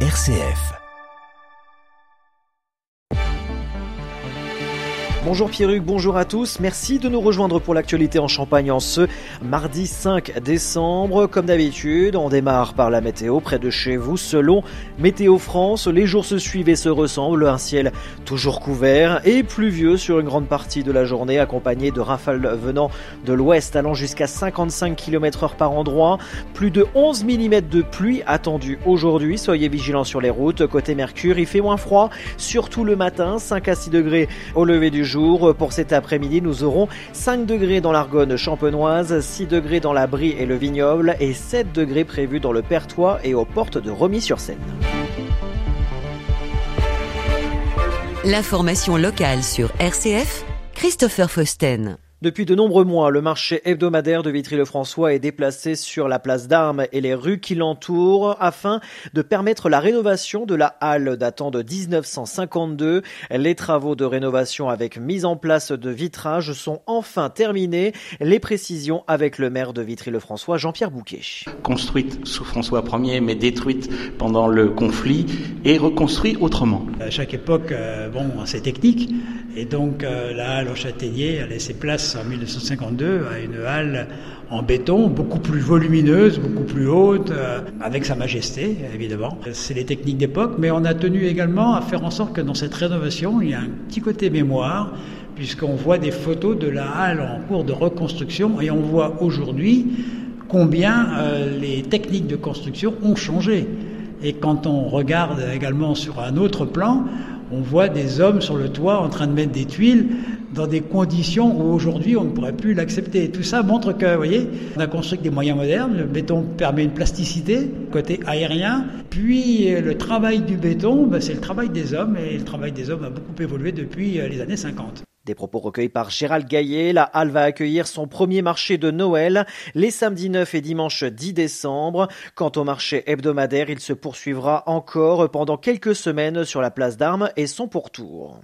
RCF. Bonjour Pierruc, bonjour à tous. Merci de nous rejoindre pour l'actualité en Champagne en ce mardi 5 décembre. Comme d'habitude, on démarre par la météo près de chez vous. Selon Météo France, les jours se suivent et se ressemblent. Un ciel toujours couvert et pluvieux sur une grande partie de la journée, accompagné de rafales venant de l'ouest allant jusqu'à 55 km heure par endroit. Plus de 11 mm de pluie attendue aujourd'hui. Soyez vigilants sur les routes. Côté Mercure, il fait moins froid, surtout le matin, 5 à 6 degrés au lever du jour pour cet après-midi, nous aurons 5 degrés dans l'Argonne champenoise, 6 degrés dans la Brie et le Vignoble et 7 degrés prévus dans le Pertois et aux portes de Remis-sur-Seine. L'information locale sur RCF, Christopher Fausten. Depuis de nombreux mois, le marché hebdomadaire de Vitry-le-François est déplacé sur la place d'Armes et les rues qui l'entourent afin de permettre la rénovation de la halle datant de 1952. Les travaux de rénovation avec mise en place de vitrages sont enfin terminés. Les précisions avec le maire de Vitry-le-François, Jean-Pierre Bouquet. Construite sous François Ier mais détruite pendant le conflit et reconstruite autrement. À chaque époque, euh, bon, c'est technique et donc euh, la halle au Châtaignier a laissé place en 1952 à une halle en béton, beaucoup plus volumineuse, beaucoup plus haute, euh, avec sa majesté, évidemment. C'est les techniques d'époque, mais on a tenu également à faire en sorte que dans cette rénovation, il y a un petit côté mémoire, puisqu'on voit des photos de la halle en cours de reconstruction, et on voit aujourd'hui combien euh, les techniques de construction ont changé. Et quand on regarde également sur un autre plan, on voit des hommes sur le toit en train de mettre des tuiles dans des conditions où aujourd'hui on ne pourrait plus l'accepter. Tout ça montre que, vous voyez, on a construit des moyens modernes. Le béton permet une plasticité côté aérien. Puis le travail du béton, ben, c'est le travail des hommes et le travail des hommes a beaucoup évolué depuis euh, les années 50. Des propos recueillis par Gérald Gaillet. La Halle va accueillir son premier marché de Noël les samedis 9 et dimanche 10 décembre. Quant au marché hebdomadaire, il se poursuivra encore pendant quelques semaines sur la place d'Armes et son pourtour.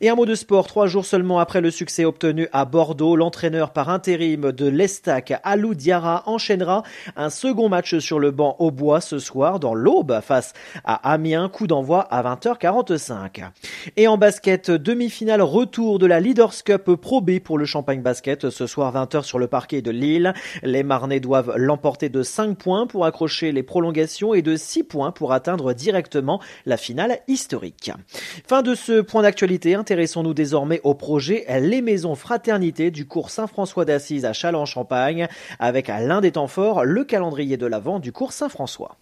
Et un mot de sport, trois jours seulement après le succès obtenu à Bordeaux, l'entraîneur par intérim de l'Estac, Alou Diarra, enchaînera un second match sur le banc au bois ce soir dans l'Aube face à Amiens, coup d'envoi à 20h45. Et en basket, demi-finale retour de la Leaders Cup Pro B pour le Champagne Basket ce soir 20h sur le parquet de Lille. Les Marnais doivent l'emporter de 5 points pour accrocher les prolongations et de 6 points pour atteindre directement la finale historique. Fin de ce point d'actualité, intéressons-nous désormais au projet Les Maisons Fraternité du cours Saint-François d'Assise à Châlons-Champagne avec à l'un des temps forts le calendrier de l'Avent du cours Saint-François.